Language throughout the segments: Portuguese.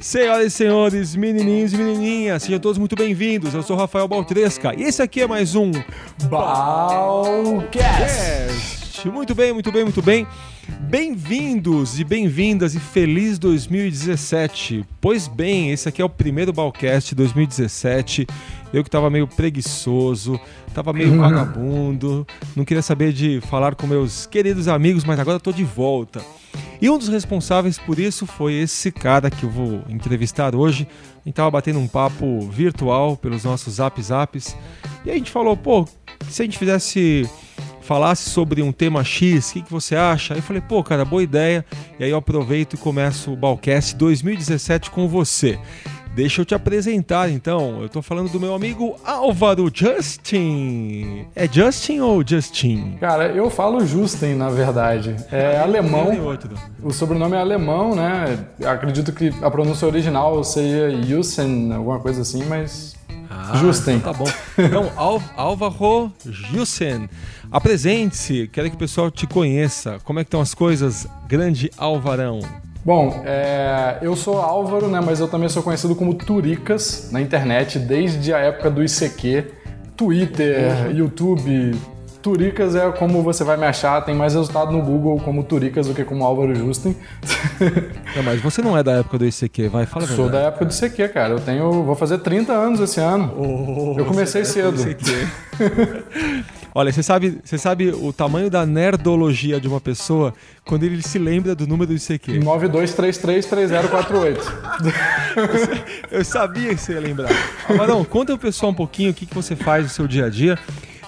Senhoras e senhores, menininhos e menininhas, sejam todos muito bem-vindos. Eu sou Rafael Baltresca e esse aqui é mais um Balcast. Muito bem, muito bem, muito bem. Bem-vindos e bem-vindas e feliz 2017. Pois bem, esse aqui é o primeiro Balcast 2017. Eu que tava meio preguiçoso, tava meio vagabundo, não queria saber de falar com meus queridos amigos, mas agora tô de volta. E um dos responsáveis por isso foi esse cara que eu vou entrevistar hoje. A gente tava batendo um papo virtual pelos nossos zap zaps. E a gente falou, pô, se a gente fizesse falasse sobre um tema X, o que, que, você acha? Aí eu falei, pô, cara, boa ideia. E aí eu aproveito e começo o Balcast 2017 com você. Deixa eu te apresentar então. Eu tô falando do meu amigo Álvaro Justin. É Justin ou Justin? Cara, eu falo Justin, na verdade. É ah, alemão. O sobrenome é alemão, né? Acredito que a pronúncia original seria Jussen, alguma coisa assim, mas. Ah, Justin. Então tá bom. Então, Álvaro Jussen. Apresente-se, quero que o pessoal te conheça. Como é que estão as coisas, grande Alvarão? Bom, é, eu sou Álvaro, né, mas eu também sou conhecido como Turicas na internet desde a época do ICQ, Twitter, uhum. YouTube. Turicas é como você vai me achar, tem mais resultado no Google como Turicas do que como Álvaro Justin. Não, mas você não é da época do ICQ, vai, fala Sou da época do ICQ, cara. Eu tenho, vou fazer 30 anos esse ano. Oh, eu comecei é cedo. Olha, você sabe, você sabe o tamanho da nerdologia de uma pessoa quando ele se lembra do número do ICQ? 92333048. eu sabia que você ia lembrar. Amarão, conta pro pessoal um pouquinho o que, que você faz no seu dia a dia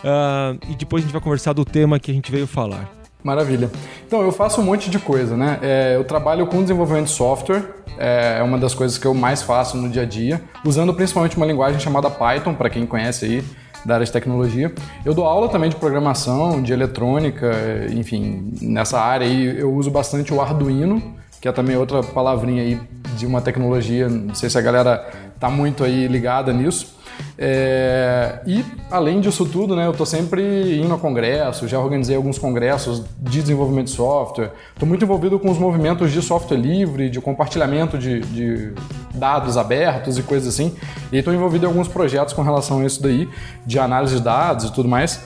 uh, e depois a gente vai conversar do tema que a gente veio falar. Maravilha. Então, eu faço um monte de coisa, né? É, eu trabalho com desenvolvimento de software, é uma das coisas que eu mais faço no dia a dia, usando principalmente uma linguagem chamada Python, para quem conhece aí da área de tecnologia. Eu dou aula também de programação, de eletrônica, enfim, nessa área aí eu uso bastante o Arduino, que é também outra palavrinha aí de uma tecnologia, não sei se a galera tá muito aí ligada nisso. É, e além disso tudo, né, eu estou sempre indo a congressos, já organizei alguns congressos de desenvolvimento de software. Estou muito envolvido com os movimentos de software livre, de compartilhamento de, de dados abertos e coisas assim. E estou envolvido em alguns projetos com relação a isso daí, de análise de dados e tudo mais.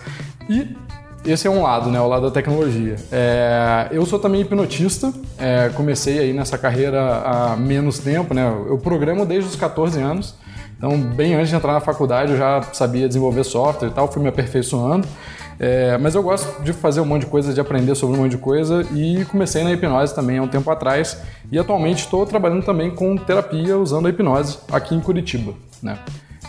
E esse é um lado, né, o lado da tecnologia. É, eu sou também hipnotista, é, comecei aí nessa carreira há menos tempo, né, eu programo desde os 14 anos, então, bem antes de entrar na faculdade, eu já sabia desenvolver software e tal, fui me aperfeiçoando. É, mas eu gosto de fazer um monte de coisa, de aprender sobre um monte de coisa e comecei na hipnose também há um tempo atrás e atualmente estou trabalhando também com terapia usando a hipnose aqui em Curitiba. Né?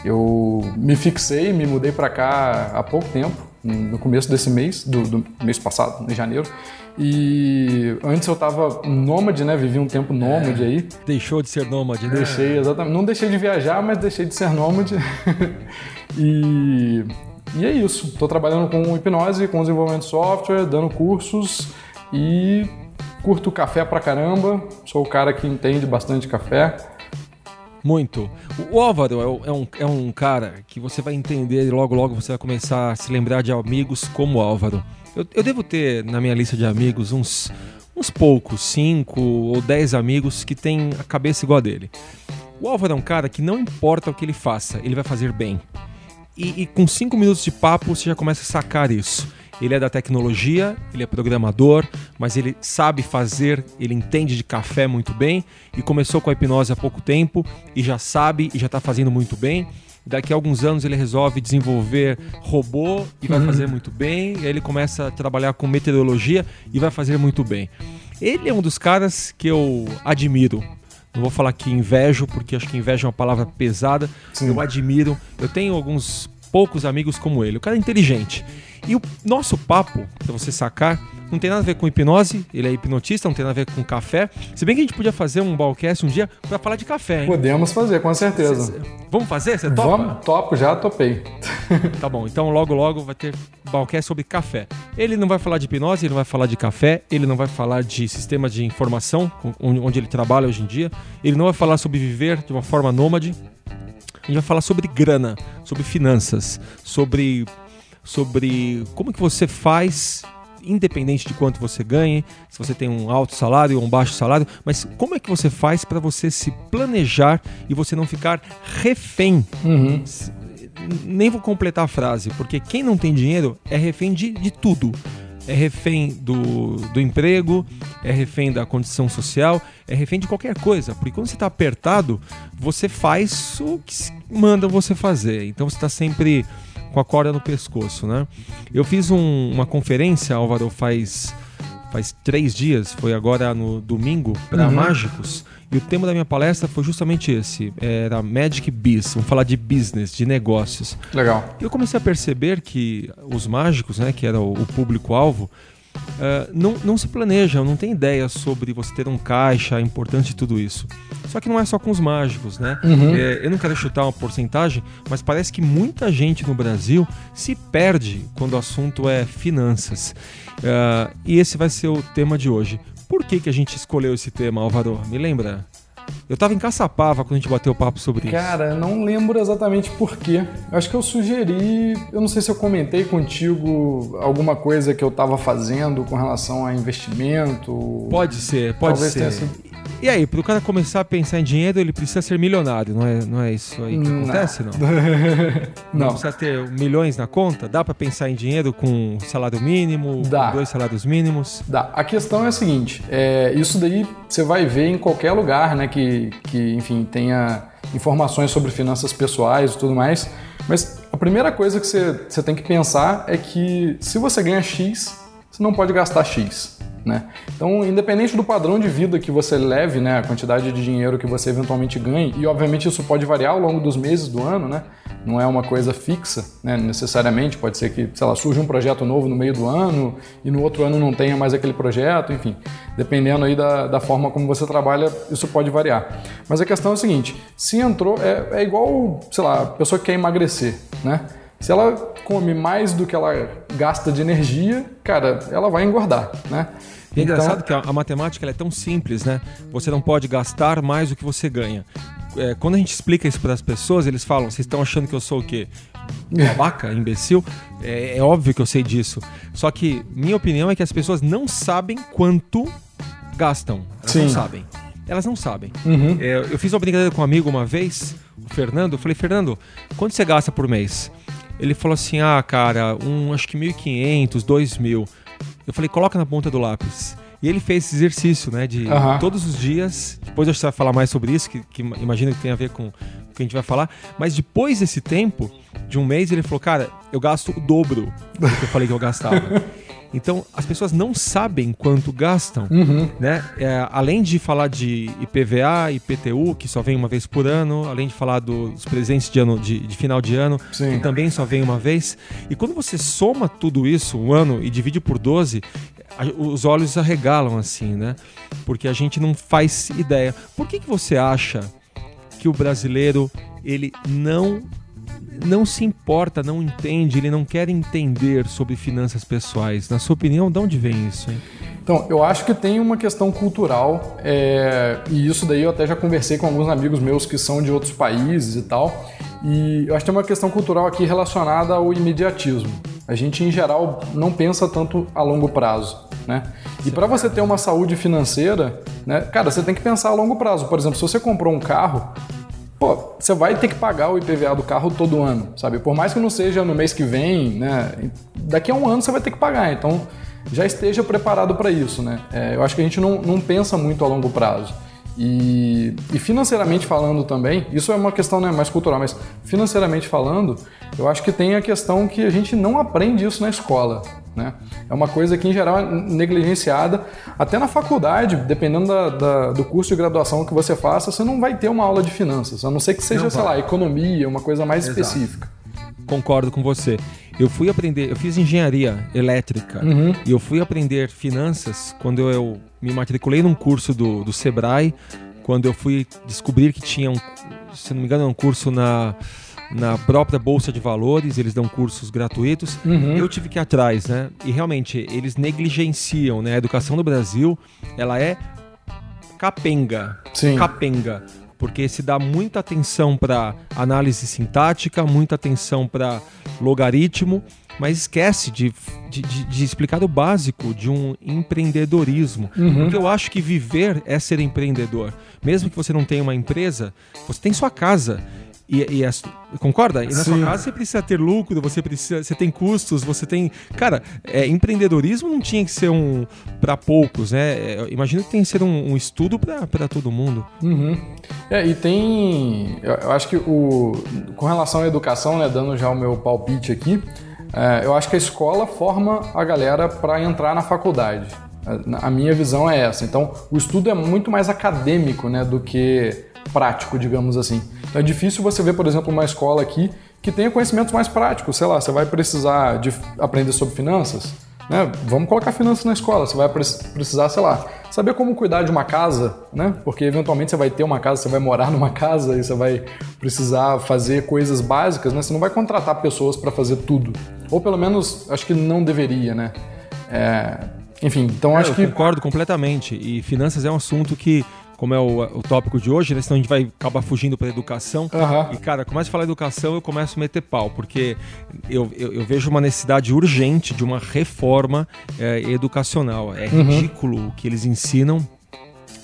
Eu me fixei, me mudei para cá há pouco tempo, no começo desse mês, do, do mês passado, em janeiro, e antes eu tava nômade, né? Vivi um tempo nômade é, aí. Deixou de ser nômade, né? Deixei, exatamente. Não deixei de viajar, mas deixei de ser nômade. e, e é isso. Estou trabalhando com hipnose, com desenvolvimento de software, dando cursos e curto café pra caramba. Sou o cara que entende bastante café. Muito. O Álvaro é um, é um cara que você vai entender e logo logo você vai começar a se lembrar de amigos como Álvaro. Eu, eu devo ter na minha lista de amigos uns, uns poucos, cinco ou dez amigos que têm a cabeça igual a dele. O Álvaro é um cara que não importa o que ele faça, ele vai fazer bem. E, e, com cinco minutos de papo você já começa a sacar isso. Ele é da tecnologia, ele é programador, mas ele sabe fazer, ele entende de café muito bem e começou com a hipnose há pouco tempo e já sabe e já está fazendo muito bem daqui a alguns anos ele resolve desenvolver robô e vai uhum. fazer muito bem, e aí ele começa a trabalhar com meteorologia e vai fazer muito bem. Ele é um dos caras que eu admiro. Não vou falar que invejo, porque acho que inveja é uma palavra pesada. Sim. Eu admiro. Eu tenho alguns poucos amigos como ele. O cara é inteligente. E o nosso papo, para você sacar, não tem nada a ver com hipnose, ele é hipnotista, não tem nada a ver com café. Se bem que a gente podia fazer um balcast um dia para falar de café, hein? Podemos fazer, com certeza. Cê, vamos fazer? Você topa? Vamos, topo, já topei. tá bom, então logo logo vai ter balcast sobre café. Ele não vai falar de hipnose, ele não vai falar de café, ele não vai falar de sistema de informação, onde ele trabalha hoje em dia, ele não vai falar sobre viver de uma forma nômade. A gente vai falar sobre grana, sobre finanças, sobre sobre como que você faz independente de quanto você ganhe, se você tem um alto salário ou um baixo salário, mas como é que você faz para você se planejar e você não ficar refém? Uhum. Nem vou completar a frase, porque quem não tem dinheiro é refém de, de tudo é refém do, do emprego, é refém da condição social, é refém de qualquer coisa. Porque quando você está apertado, você faz o que mandam você fazer. Então você está sempre com a corda no pescoço, né? Eu fiz um, uma conferência, Álvaro, faz, faz três dias, foi agora no domingo, para uhum. mágicos. E o tema da minha palestra foi justamente esse: era Magic Biz. Vamos falar de business, de negócios. Legal. E eu comecei a perceber que os mágicos, né, que era o, o público-alvo, Uh, não, não se planejam, não tem ideia sobre você ter um caixa, a importância de tudo isso. Só que não é só com os mágicos, né? Uhum. É, eu não quero chutar uma porcentagem, mas parece que muita gente no Brasil se perde quando o assunto é finanças. Uh, e esse vai ser o tema de hoje. Por que, que a gente escolheu esse tema, Álvaro? Me lembra? Eu tava em Caçapava quando a gente bateu o papo sobre Cara, isso. Cara, não lembro exatamente por quê. Acho que eu sugeri, eu não sei se eu comentei contigo alguma coisa que eu tava fazendo com relação a investimento. Pode ser, pode Talvez ser. Sido e aí, para o cara começar a pensar em dinheiro, ele precisa ser milionário, não é, não é isso aí que acontece, não? não. não precisa ter milhões na conta? Dá para pensar em dinheiro com salário mínimo, Dá. com dois salários mínimos? Dá. A questão é a seguinte, é, isso daí você vai ver em qualquer lugar, né, que, que enfim, tenha informações sobre finanças pessoais e tudo mais, mas a primeira coisa que você, você tem que pensar é que se você ganha X, você não pode gastar X. Né? Então, independente do padrão de vida que você leve, né, a quantidade de dinheiro que você eventualmente ganhe, e obviamente isso pode variar ao longo dos meses do ano, né? não é uma coisa fixa, né, necessariamente, pode ser que, sei lá, surja um projeto novo no meio do ano e no outro ano não tenha mais aquele projeto, enfim, dependendo aí da, da forma como você trabalha, isso pode variar. Mas a questão é a seguinte, se entrou, é, é igual, sei lá, a pessoa que quer emagrecer, né? Se ela come mais do que ela gasta de energia, cara, ela vai engordar, né? E é então... engraçado que a, a matemática é tão simples, né? Você não pode gastar mais do que você ganha. É, quando a gente explica isso para as pessoas, eles falam: vocês estão achando que eu sou o quê? Babaca, imbecil? É, é, óbvio que eu sei disso. Só que minha opinião é que as pessoas não sabem quanto gastam. Elas Sim. não sabem. Elas não sabem. Uhum. É, eu fiz uma brincadeira com um amigo uma vez, o Fernando. Eu falei: Fernando, quanto você gasta por mês? Ele falou assim: ah, cara, um, acho que 1.500, 2.000. Eu falei, coloca na ponta do lápis. E ele fez esse exercício, né? De uhum. todos os dias. Depois a gente vai falar mais sobre isso, que, que imagino que tem a ver com o que a gente vai falar. Mas depois desse tempo, de um mês, ele falou: Cara, eu gasto o dobro do que eu falei que eu gastava. Então, as pessoas não sabem quanto gastam, uhum. né? É, além de falar de IPVA, IPTU, que só vem uma vez por ano, além de falar dos presentes de, ano, de, de final de ano, Sim. que também só vem uma vez. E quando você soma tudo isso, um ano, e divide por 12, os olhos arregalam assim, né? Porque a gente não faz ideia. Por que, que você acha que o brasileiro ele não não se importa, não entende, ele não quer entender sobre finanças pessoais? Na sua opinião, de onde vem isso? Hein? Então, eu acho que tem uma questão cultural, é, e isso daí eu até já conversei com alguns amigos meus que são de outros países e tal, e eu acho que tem uma questão cultural aqui relacionada ao imediatismo. A gente, em geral, não pensa tanto a longo prazo. Né? E para você ter uma saúde financeira, né, cara, você tem que pensar a longo prazo. Por exemplo, se você comprou um carro, pô, você vai ter que pagar o IPVA do carro todo ano, sabe? Por mais que não seja no mês que vem, né? Daqui a um ano você vai ter que pagar. Então, já esteja preparado para isso, né? É, eu acho que a gente não, não pensa muito a longo prazo. E, e, financeiramente falando também, isso é uma questão né, mais cultural, mas financeiramente falando, eu acho que tem a questão que a gente não aprende isso na escola. Né? É uma coisa que, em geral, é negligenciada. Até na faculdade, dependendo da, da, do curso de graduação que você faça, você não vai ter uma aula de finanças, a não ser que seja, sei lá, economia, uma coisa mais Exato. específica. Concordo com você. Eu fui aprender, eu fiz engenharia elétrica uhum. e eu fui aprender finanças quando eu me matriculei num curso do, do Sebrae, quando eu fui descobrir que tinha um, se não me engano, um curso na na própria bolsa de valores, eles dão cursos gratuitos. Uhum. Eu tive que ir atrás, né? E realmente eles negligenciam, né? A educação do Brasil, ela é capenga, Sim. capenga, porque se dá muita atenção para análise sintática, muita atenção para logaritmo, mas esquece de, de, de, de explicar o básico de um empreendedorismo. Uhum. Porque eu acho que viver é ser empreendedor. Mesmo que você não tenha uma empresa, você tem sua casa. E, e as- concorda? E na Sim. sua casa você precisa ter lucro, você precisa, você tem custos, você tem, cara, é, empreendedorismo não tinha que ser um para poucos, né? É, eu imagino que tem que ser um, um estudo para todo mundo. Uhum. É, e tem. Eu, acho que o. Com relação à educação, né, dando já o meu palpite aqui, é, eu acho que a escola forma a galera para entrar na faculdade. A, a minha visão é essa. Então, o estudo é muito mais acadêmico, né, do que prático, digamos assim. Então, é difícil você ver, por exemplo, uma escola aqui que tenha conhecimentos mais práticos. Sei lá, você vai precisar de aprender sobre finanças. Né? Vamos colocar finanças na escola. Você vai pre- precisar, sei lá, saber como cuidar de uma casa, né? Porque eventualmente você vai ter uma casa, você vai morar numa casa e você vai precisar fazer coisas básicas, né? Você não vai contratar pessoas para fazer tudo. Ou pelo menos, acho que não deveria, né? É, Enfim, então acho eu que. concordo completamente. E finanças é um assunto que, como é o, o tópico de hoje, né? Senão a gente vai acabar fugindo para educação. Aham. E, cara, começa a falar educação, eu começo a meter pau, porque eu, eu, eu vejo uma necessidade urgente de uma reforma eh, educacional. É ridículo o que eles ensinam,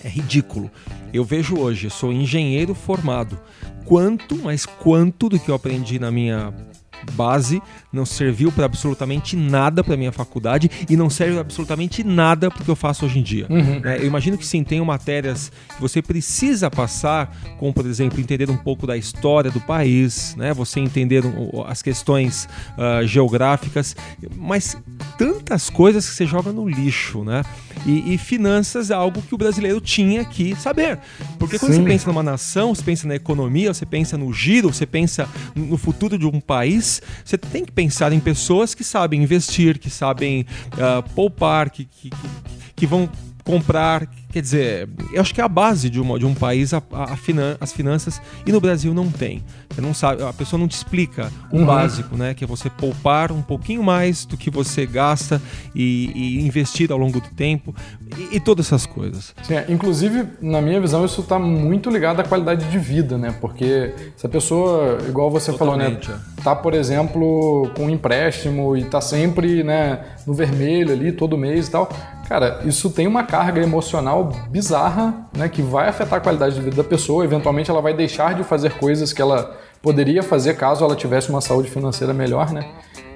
é ridículo. Eu vejo hoje, eu sou engenheiro formado. Quanto, mas quanto do que eu aprendi na minha base não serviu para absolutamente nada para minha faculdade e não serve absolutamente nada para o que eu faço hoje em dia. né? Eu imagino que sim, tenham matérias que você precisa passar, como por exemplo entender um pouco da história do país, né? Você entender um, as questões ah, geográficas, mas tantas coisas que você joga no lixo, né? E, e finanças é algo que o brasileiro tinha que saber, porque quando Sim. você pensa numa nação, você pensa na economia, você pensa no giro, você pensa no futuro de um país, você tem que pensar em pessoas que sabem investir, que sabem ah, poupar, que, que, que- que vão comprar. Quer dizer, eu acho que é a base de, uma, de um país a, a- a finan- as finanças e no Brasil não tem. Você não sabe, a pessoa não te explica o Uhum. básico, né? Que é você poupar um pouquinho mais do que você gasta e, e investir ao longo do tempo e, e todas essas coisas. Sim, é, inclusive, na minha visão, isso está muito ligado à qualidade de vida, né? Porque se a pessoa, igual você falou, né? Totalmente, Tá, por exemplo, com um empréstimo e tá sempre, né, no vermelho ali todo mês e tal. Cara, isso tem uma carga emocional bizarra, né, que vai afetar a qualidade de vida da pessoa. Eventualmente, ela vai deixar de fazer coisas que ela poderia fazer caso ela tivesse uma saúde financeira melhor, né?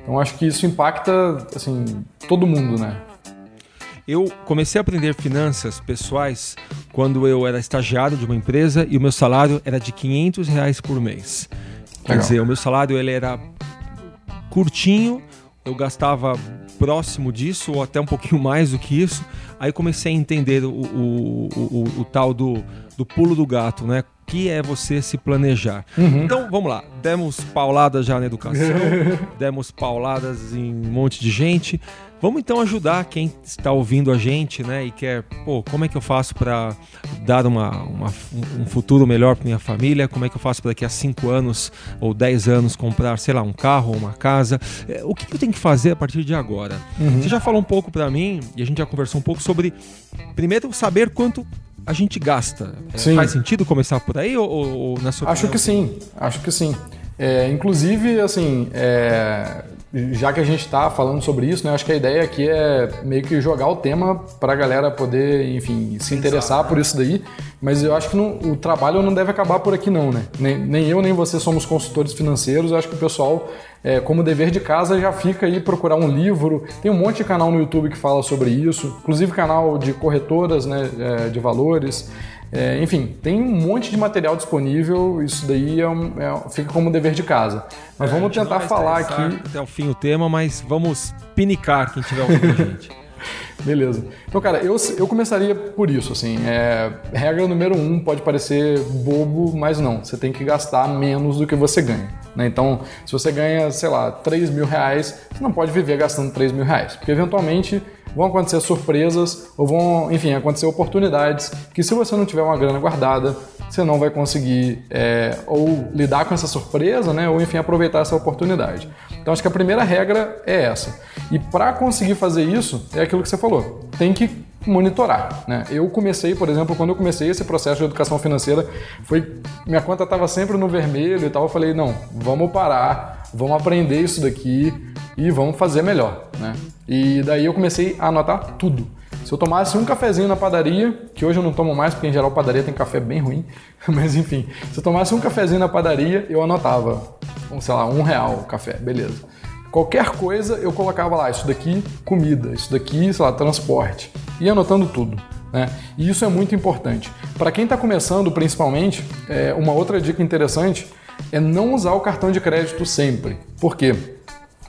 Então, acho que isso impacta, assim, todo mundo, né? Eu comecei a aprender finanças pessoais quando eu era estagiário de uma empresa e o meu salário era de 500 reais por mês. Quer Legal. dizer, o meu salário ele era curtinho, eu gastava próximo disso ou até um pouquinho mais do que isso. Aí comecei a entender o, o, o, o- tal do, do pulo do gato, né? Que é você se planejar. Então, vamos lá. Demos pauladas já na educação, demos pauladas em um monte de gente. Vamos então ajudar quem está ouvindo a gente, né? E quer, pô, como é que eu faço para dar uma, uma- um futuro melhor para minha família? Como é que eu faço para daqui a 5 anos ou 10 anos comprar, sei lá, um carro ou uma casa? É, O que, eu tenho que fazer a partir de agora? Você já falou um pouco para mim e a gente já conversou um pouco sobre, primeiro, saber quanto a gente gasta. É, Sim. Faz sentido começar por aí ou, ou- ou na sua Acho opinião? que sim, acho que sim. É, inclusive, assim, é, já que a gente está falando sobre isso, né, acho que a ideia aqui é meio que jogar o tema para a galera poder, enfim, se interessar por isso daí. Mas eu acho que não- o trabalho não deve acabar por aqui, não, né? Nem, nem eu nem você somos consultores financeiros. Eu acho que o pessoal, é, como dever de casa, já fica aí procurar um livro. Tem um monte de canal no YouTube que fala sobre isso, inclusive canal de corretoras, né, é, de valores. É, enfim, tem um monte de material disponível, isso daí é um- é- fica como dever de casa. Mas É, vamos tentar falar aqui. até o fim o tema, mas vamos pinicar quem tiver ouvindo a gente. Beleza. Então, cara, eu, eu começaria por isso, assim. é, regra número um pode parecer bobo, mas não. Você tem que gastar menos do que você ganha. né? Então, se você ganha, sei lá, 3 mil reais, você não pode viver gastando 3 mil reais. Porque eventualmente vão acontecer surpresas ou vão, enfim, acontecer oportunidades que se você não tiver uma grana guardada, você não vai conseguir é, ou lidar com essa surpresa, né? Ou enfim, aproveitar essa oportunidade. Então acho que a primeira regra é essa. E para conseguir fazer isso, é aquilo que você falou. Tem que monitorar, né? Eu comecei, por exemplo, quando eu comecei esse processo de educação financeira, foi minha conta estava sempre no vermelho e tal. Eu falei, não, vamos parar, vamos aprender isso daqui e vamos fazer melhor, né? E daí eu comecei a anotar tudo. Se eu tomasse um cafezinho na padaria, que hoje eu não tomo mais, porque em geral padaria tem café bem ruim, mas enfim, se eu tomasse um cafezinho na padaria, eu anotava, sei lá, um real o café, beleza. Qualquer coisa eu colocava lá, isso daqui comida, isso daqui, sei lá, transporte. E anotando tudo. Né? E isso é muito importante. Para quem está começando, principalmente, é, uma outra dica interessante é não usar o cartão de crédito sempre. Por quê?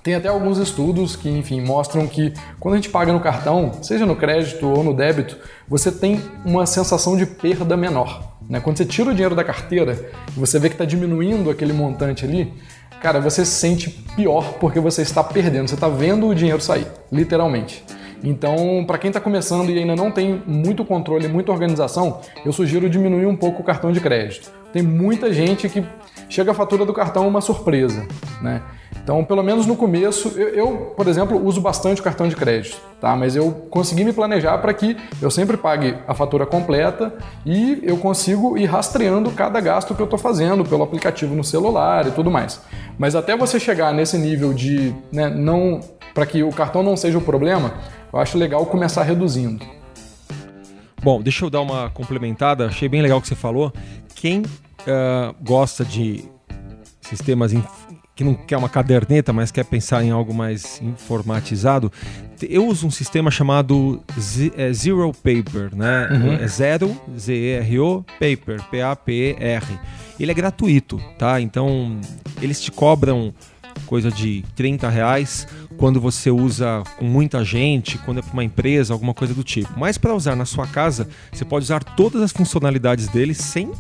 Tem até alguns estudos que, enfim, mostram que quando a gente paga no cartão, seja no crédito ou no débito, você tem uma sensação de perda menor. Né? Quando você tira o dinheiro da carteira e você vê que está diminuindo aquele montante ali, cara, você se sente pior porque você está perdendo, você está vendo o dinheiro sair, literalmente. Então, para quem está começando e ainda não tem muito controle, muita organização, eu sugiro diminuir um pouco o cartão de crédito. Tem muita gente que chega a fatura do cartão uma surpresa, né? Então, pelo menos no começo, eu, eu, por exemplo, uso bastante o cartão de crédito, tá? Mas eu consegui me planejar para que eu sempre pague a fatura completa e eu consigo ir rastreando cada gasto que eu estou fazendo pelo aplicativo no celular e tudo mais. Mas até você chegar nesse nível de, né, não, para que o cartão não seja o problema, eu acho legal começar reduzindo. Bom, deixa eu dar uma complementada. Achei bem legal o que você falou. Quem uh, gosta de sistemas que não quer uma caderneta, mas quer pensar em algo mais informatizado, eu uso um sistema chamado é, Zero Paper, né? Uhum. É Zero, Z-E-R-O, Paper, P-A-P-E-R. Ele é gratuito, tá? Então, eles te cobram coisa de 30 reais quando você usa com muita gente, quando é para uma empresa, alguma coisa do tipo. Mas para usar na sua casa, você pode usar todas as funcionalidades dele sem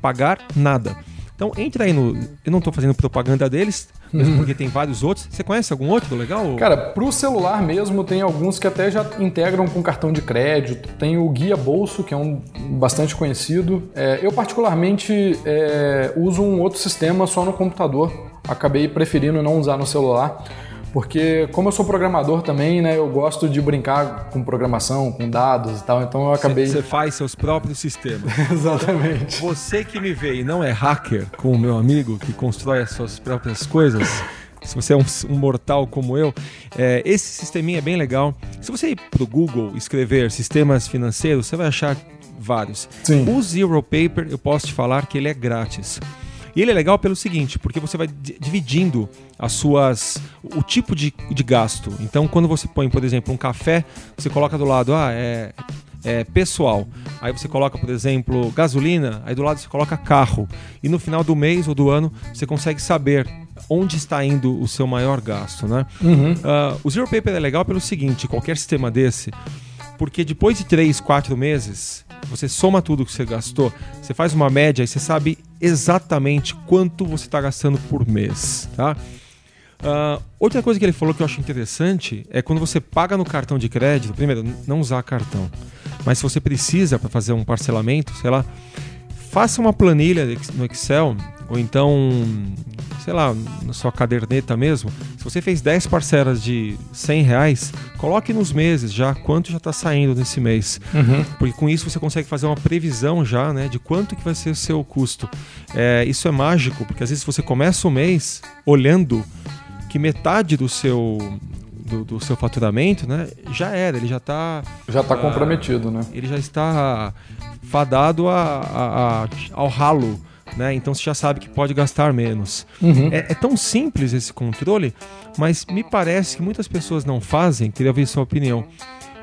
pagar nada. Então entra aí no. Eu não estou fazendo propaganda deles, mesmo porque tem vários outros. Você conhece algum outro legal? Cara, para o celular mesmo tem alguns que até já integram com cartão de crédito. Tem o Guia Bolso, que é um bastante conhecido. É, eu particularmente é, uso um outro sistema só no computador. Acabei preferindo não usar no celular porque como eu sou programador também, né, eu gosto de brincar com programação, com dados e tal, então eu acabei... Você faz seus próprios sistemas. Exatamente. Você que me vê e não é hacker, como meu amigo, que constrói as suas próprias coisas... se você é um, um mortal como eu, é, esse sisteminha é bem legal. Se você ir para o Google escrever sistemas financeiros, você vai achar vários. Sim. O Zero Paper, eu posso te falar que ele é grátis. E ele é legal pelo seguinte, porque você vai dividindo as suas o tipo de, de gasto. Então, quando você põe, por exemplo, um café, você coloca do lado, ah, é, é, pessoal. Aí você coloca, por exemplo, gasolina, aí do lado você coloca carro. E no final do mês ou do ano você consegue saber onde está indo o seu maior gasto, né? Uhum. Uh, o Zero Paper é legal pelo seguinte, qualquer sistema desse, porque depois de 3, 4 meses, você soma tudo que você gastou, você faz uma média e você sabe exatamente quanto você está gastando por mês, tá? Uh, outra coisa que ele falou que eu acho interessante é quando você paga no cartão de crédito, primeiro, não usar cartão, mas se você precisa para fazer um parcelamento, sei lá, faça uma planilha no Excel ou então, sei lá, na sua caderneta mesmo, se você fez 10 parcelas de 100 reais, coloque nos meses já quanto já está saindo nesse mês. Uhum. Porque com isso você consegue fazer uma previsão já né, de quanto que vai ser o seu custo. É, isso é mágico, porque às vezes você começa o mês olhando que metade do seu do, do, seu faturamento, né, já era, ele já está já está uh, comprometido, né? Ele já está fadado a, a, a, ao ralo né? Então você já sabe que pode gastar menos. Uhum. É, é, tão simples esse controle, mas me parece que muitas pessoas não fazem. Queria ver sua opinião.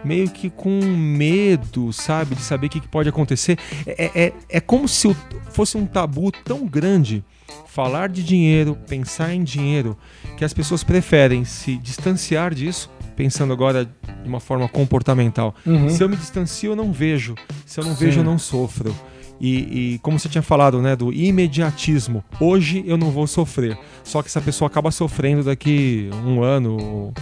Meio que com medo, sabe, de saber o que, que pode acontecer. É, é, é, é como se fosse um tabu tão grande falar de dinheiro, pensar em dinheiro, que as pessoas preferem se distanciar disso pensando agora de uma forma comportamental. Uhum. Se eu me distancio, eu não vejo. Se eu não Sim. vejo, eu não sofro. E, e, como você tinha falado, né, do imediatismo. Hoje eu não vou sofrer. Só que essa pessoa acaba sofrendo daqui um ano ou,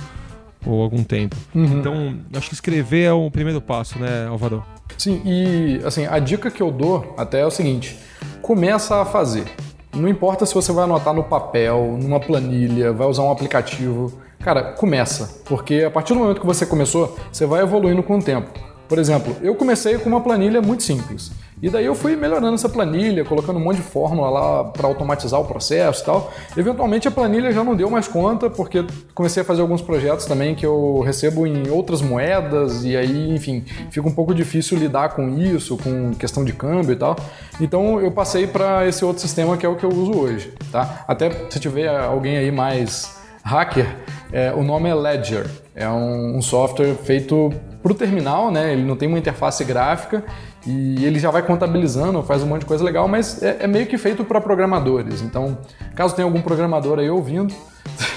ou algum tempo. Uhum. Então, acho que escrever é o primeiro passo, né, Alvaro? Sim, e assim, a dica que eu dou até é o seguinte: começa a fazer. Não importa se você vai anotar no papel, numa planilha, vai usar um aplicativo. Cara, começa. Porque a partir do momento que você começou, você vai evoluindo com o tempo. Por exemplo, eu comecei com uma planilha muito simples. E daí eu fui melhorando essa planilha, colocando um monte de fórmula lá para automatizar o processo e tal. Eventualmente a planilha já não deu mais conta, porque comecei a fazer alguns projetos também que eu recebo em outras moedas, e aí, enfim, fica um pouco difícil lidar com isso, com questão de câmbio e tal. Então eu passei para esse outro sistema que é o que eu uso hoje, tá? Até se tiver alguém aí mais hacker, é, o nome é Ledger. É um, um software feito para o terminal, né? Ele não tem uma interface gráfica e ele já vai contabilizando, faz um monte de coisa legal, mas é, é meio que feito para programadores. Então, caso tenha algum programador aí ouvindo,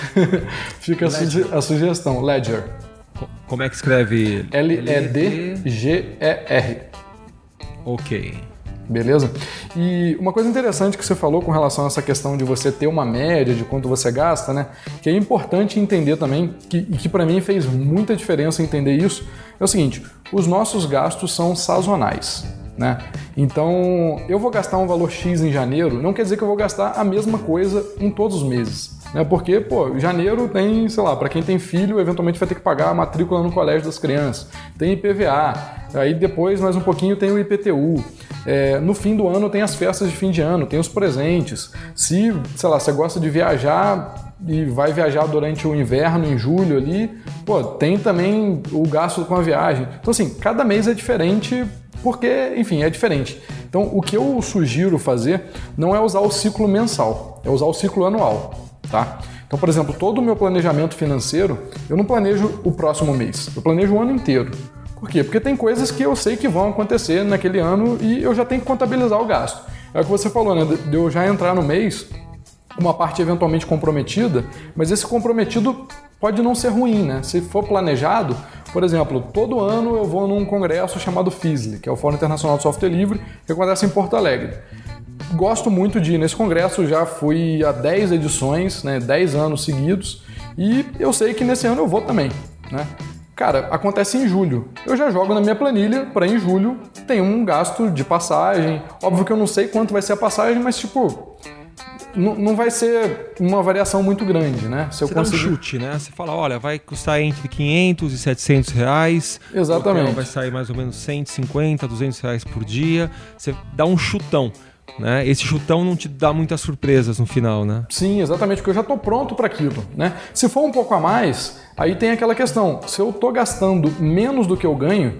fica a, suge a, sugestão. Ledger. Como é que escreve? L-E-D-G-E-R. Ok. Beleza? E uma coisa interessante que você falou com relação a essa questão de você ter uma média de quanto você gasta, né? Que é importante entender também, que, e que para mim fez muita diferença entender isso, é o seguinte: os nossos gastos são sazonais. Né? Então, eu vou gastar um valor X em janeiro, não quer dizer que eu vou gastar a mesma coisa em todos os meses. Né? Porque, pô, janeiro tem, sei lá, para quem tem filho, eventualmente vai ter que pagar a matrícula no colégio das crianças. Tem IPVA, aí depois, mais um pouquinho, tem o IPTU. É, no fim do ano tem as festas de fim de ano, tem os presentes. Se, sei lá, você gosta de viajar e vai viajar durante o inverno, em julho ali, pô, tem também o gasto com a viagem. Então, assim, cada mês é diferente porque, enfim, é diferente. Então, o que eu sugiro fazer não é usar o ciclo mensal, é usar o ciclo anual, tá? Então, por exemplo, todo o meu planejamento financeiro, eu não planejo o próximo mês, eu planejo o ano inteiro. Por quê? Porque tem coisas que eu sei que vão acontecer naquele ano e eu já tenho que contabilizar o gasto. É o que você falou, né? De eu já entrar no mês uma parte eventualmente comprometida, mas esse comprometido pode não ser ruim, né? Se for planejado, por exemplo, todo ano eu vou num congresso chamado FISLE, que é o Fórum Internacional de Software Livre, que acontece em Porto Alegre. Gosto muito de ir nesse congresso, já fui a 10 edições, né, 10 anos seguidos, e eu sei que nesse ano eu vou também, né? Cara, acontece em julho. Eu já jogo na minha planilha para em julho tem um gasto de passagem. Óbvio que eu não sei quanto vai ser a passagem, mas tipo, não vai ser uma variação muito grande, né? Se eu Você conseguir... dá um chute, né? Você fala, olha, vai custar entre 500 e 700 reais. Exatamente. vai sair mais ou menos 150, 200 reais por dia. Você dá um chutão. Né? Esse chutão não te dá muitas surpresas no final, né? Sim, exatamente, porque eu já estou pronto para aquilo, né? Se for um pouco a mais, aí tem aquela questão: se eu estou gastando menos do que eu ganho,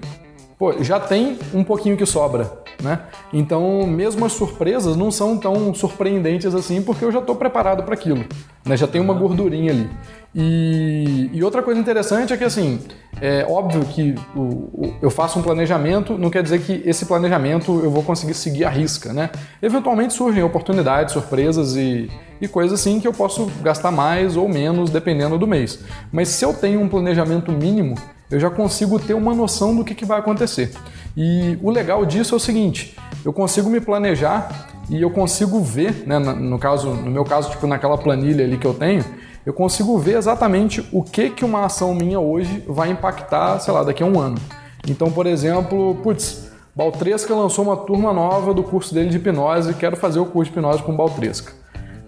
pô, já tem um pouquinho que sobra, né? Então, mesmo as surpresas não são tão surpreendentes assim, porque eu já estou preparado para aquilo, né? Já tem uma gordurinha ali. E, e, outra coisa interessante é que, assim, é óbvio que o, o, eu faço um planejamento, não quer dizer que esse planejamento eu vou conseguir seguir a risca, né? Eventualmente surgem oportunidades, surpresas e, e coisas assim que eu posso gastar mais ou menos dependendo do mês. Mas se eu tenho um planejamento mínimo, eu já consigo ter uma noção do que, que vai acontecer. E o legal disso é o seguinte: eu consigo me planejar e eu consigo ver, né, no, caso, no meu caso, tipo naquela planilha ali que eu tenho, eu consigo ver exatamente o que, que uma ação minha hoje vai impactar, sei lá, daqui a um ano. Então, por exemplo, putz, Baltresca lançou uma turma nova do curso dele de hipnose, quero fazer o curso de hipnose com Baltresca.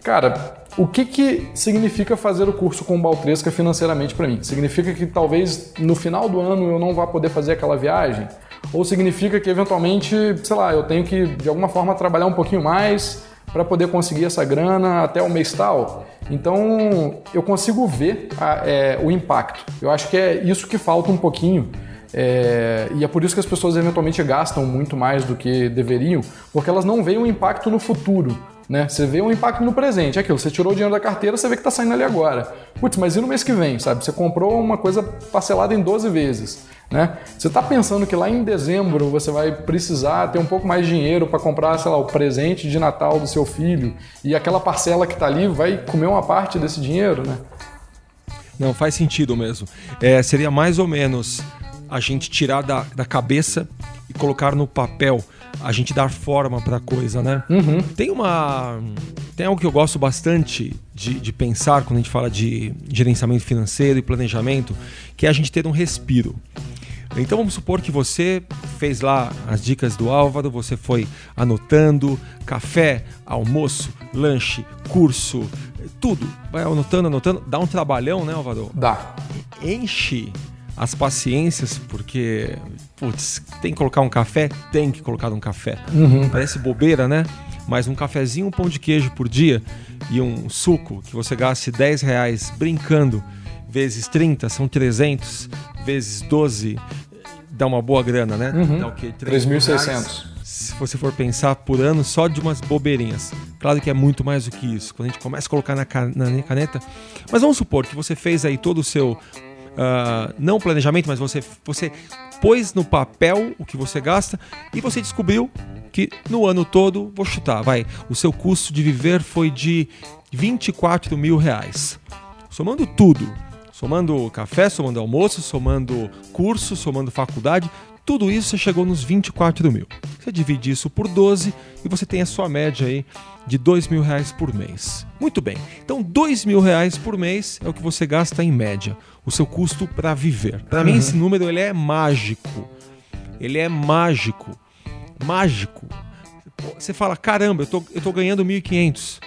Cara, o que, que significa fazer o curso com Baltresca financeiramente para mim? Significa que talvez no final do ano eu não vá poder fazer aquela viagem? Ou significa que eventualmente, sei lá, eu tenho que de alguma forma trabalhar um pouquinho mais para poder conseguir essa grana até o mês tal? Então eu consigo ver a, é, o impacto. Eu acho que é isso que falta um pouquinho. É, e é por isso que as pessoas eventualmente gastam muito mais do que deveriam, porque elas não veem o impacto no futuro. Né? Você vê um impacto no presente, é aquilo, você tirou o dinheiro da carteira, você vê que está saindo ali agora. Putz, mas e no mês que vem, sabe? Você comprou uma coisa parcelada em 12 vezes. Né? Você está pensando que lá em dezembro você vai precisar ter um pouco mais de dinheiro para comprar, sei lá, o presente de Natal do seu filho e aquela parcela que está ali vai comer uma parte desse dinheiro, né? Não, faz sentido mesmo. É, seria mais ou menos a gente tirar da, da cabeça e colocar no papel a gente dar forma para a coisa, né? Uhum. Tem uma. Tem algo que eu gosto bastante de, de, pensar quando a gente fala de gerenciamento financeiro e planejamento, que é a gente ter um respiro. Então vamos supor que você fez lá as dicas do Álvaro, você foi anotando café, almoço, lanche, curso, tudo. Vai anotando, anotando. Dá um trabalhão, né, Álvaro? Dá. Enche as paciências, porque putz, tem que colocar um café? Tem que colocar um café. Uhum. Parece bobeira, né? Mas um cafezinho, um pão de queijo por dia e um suco que você gaste 10 reais brincando, vezes 30, são 300, vezes 12, dá uma boa grana, né? Uhum. Dá o quê? 3.600 se você for pensar por ano só de umas bobeirinhas. Claro que é muito mais do que isso. Quando a gente começa a colocar na, na caneta. Mas vamos supor que você fez aí todo o seu. Uh, não planejamento, mas você, você pôs no papel o que você gasta e você descobriu que no ano todo, vou chutar, vai, o seu custo de viver foi de 24 mil reais. Somando tudo, somando café, somando almoço, somando curso, somando faculdade, tudo isso você chegou nos 24 mil. Você divide isso por 12 e você tem a sua média aí de 2 mil reais por mês. Muito bem. Então, 2 mil reais por mês é o que você gasta em média, o seu custo para viver. Para uhum. mim, esse número ele é mágico. Ele é mágico. Mágico. Você fala, caramba, eu tô, eu tô ganhando 1.500.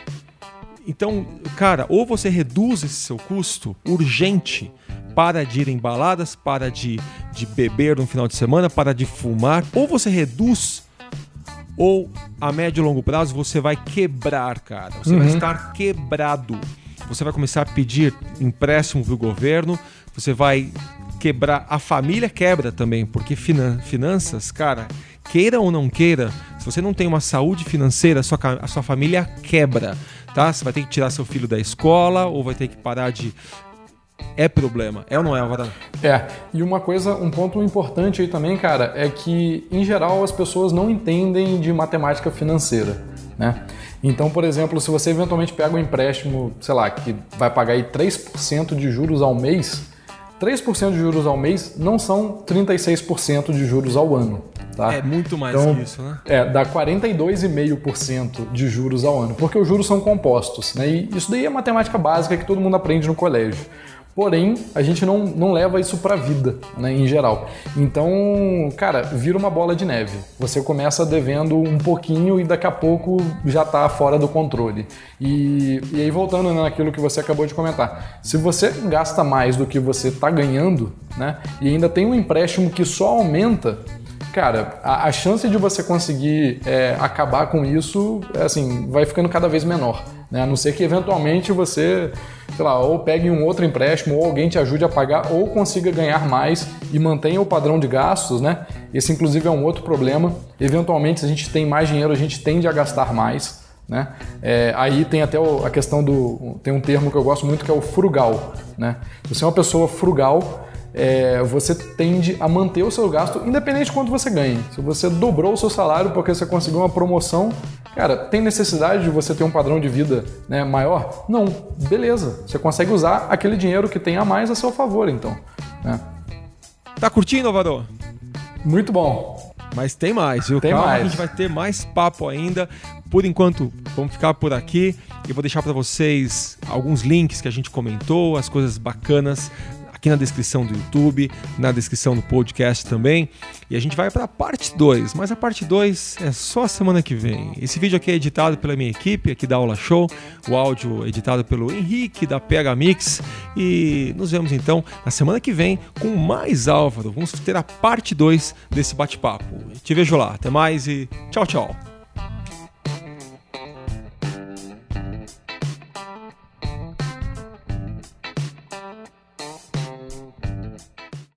Então, cara, ou você reduz esse seu custo urgente para de ir em baladas, para de, de beber no final de semana, para de fumar, ou você reduz, ou a médio e longo prazo você vai quebrar, cara. Você uhum. vai estar quebrado. Você vai começar a pedir empréstimo para o governo, você vai quebrar. A família quebra também, porque finan finanças, cara, queira ou não queira, se você não tem uma saúde financeira, a sua, a sua família quebra, tá? Você vai ter que tirar seu filho da escola, ou vai ter que parar de é problema. É ou não é, Alvarado? É. E uma coisa, um ponto importante aí também, cara, é que, em geral, as pessoas não entendem de matemática financeira, né? Então, por exemplo, se você eventualmente pega um empréstimo, sei lá, que vai pagar aí 3% de juros ao mês, 3% de juros ao mês não são 36% de juros ao ano. Tá? É muito mais então, que isso, né? É, dá 42,5% de juros ao ano, porque os juros são compostos. Né? E isso daí é matemática básica que todo mundo aprende no colégio. Porém, a gente não, não leva isso para a vida, né, em geral. Então, cara, vira uma bola de neve. Você começa devendo um pouquinho e daqui a pouco já está fora do controle. E, e aí, voltando naquilo que você acabou de comentar, se você gasta mais do que você está ganhando, né, e ainda tem um empréstimo que só aumenta, cara, a, a chance de você conseguir é, acabar com isso, assim, vai ficando cada vez menor. Né? A não ser que eventualmente você, sei lá, ou pegue um outro empréstimo, ou alguém te ajude a pagar, ou consiga ganhar mais e mantenha o padrão de gastos, né? Esse inclusive é um outro problema. Eventualmente, se a gente tem mais dinheiro, a gente tende a gastar mais. Né? É, aí tem até a questão do. Tem um termo que eu gosto muito que é o frugal. Né? Se você é uma pessoa frugal, é, você tende a manter o seu gasto independente de quanto você ganhe. Se você dobrou o seu salário porque você conseguiu uma promoção, cara, tem necessidade de você ter um padrão de vida né, maior? Não, beleza. Você consegue usar aquele dinheiro que tem a mais a seu favor, então. Né? Tá curtindo, Ovador? Muito bom. Mas tem mais, viu? Tem Calma, mais. a gente vai ter mais papo ainda. Por enquanto, vamos ficar por aqui. Eu vou deixar para vocês alguns links que a gente comentou, as coisas bacanas aqui na descrição do YouTube, na descrição do podcast também. E a gente vai para a parte 2, mas a parte 2 é só a semana que vem. Esse vídeo aqui é editado pela minha equipe aqui da Aula Show, o áudio é editado pelo Henrique da PH Mix e nos vemos então na semana que vem com mais Álvaro. Vamos ter a parte 2 desse bate-papo. Te vejo lá. Até mais e tchau, tchau.